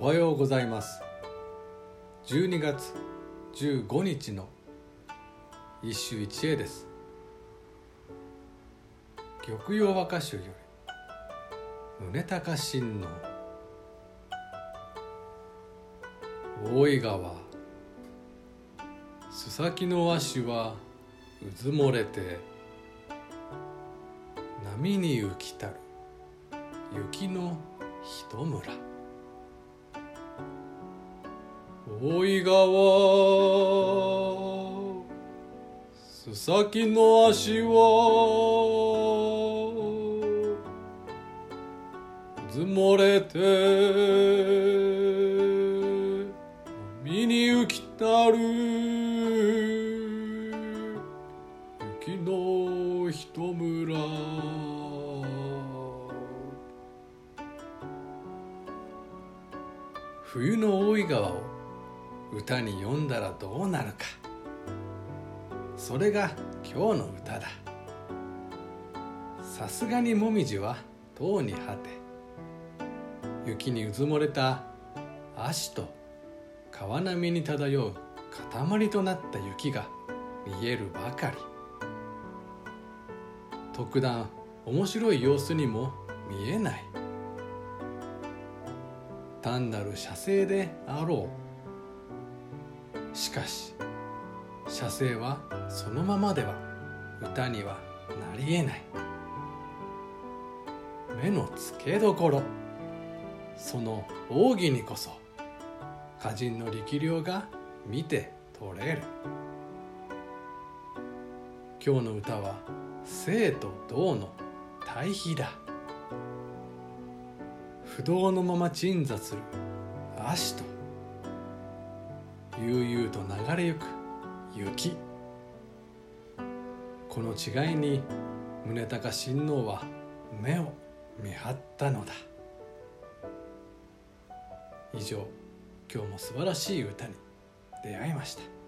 おはようございます。12月15日の一首一会です。玉葉和歌集より宗高親王。大井川。須崎の足はうずもれて。波に浮きたる雪の一村。大井川須崎の足はずもれて海に浮きたる。雪の一村。冬の大井川を歌に読んだらどうなるか。それが今日の歌だ。さすがにもみじはとうに果て雪にうずもれた足と川波に漂う塊となった雪が見えるばかり。特段面白い様子にも見えない。単なる写生であろうしかし写生はそのままでは歌にはなりえない。目の付けどころその奥義にこそ歌人の力量が見て取れる。今日の歌は生と動の対比だ。不動のまま鎮座する。足と悠々と流れゆく雪。この違いに宗高親王は目を見張ったのだ。以上今日も素晴らしい歌に出会いました。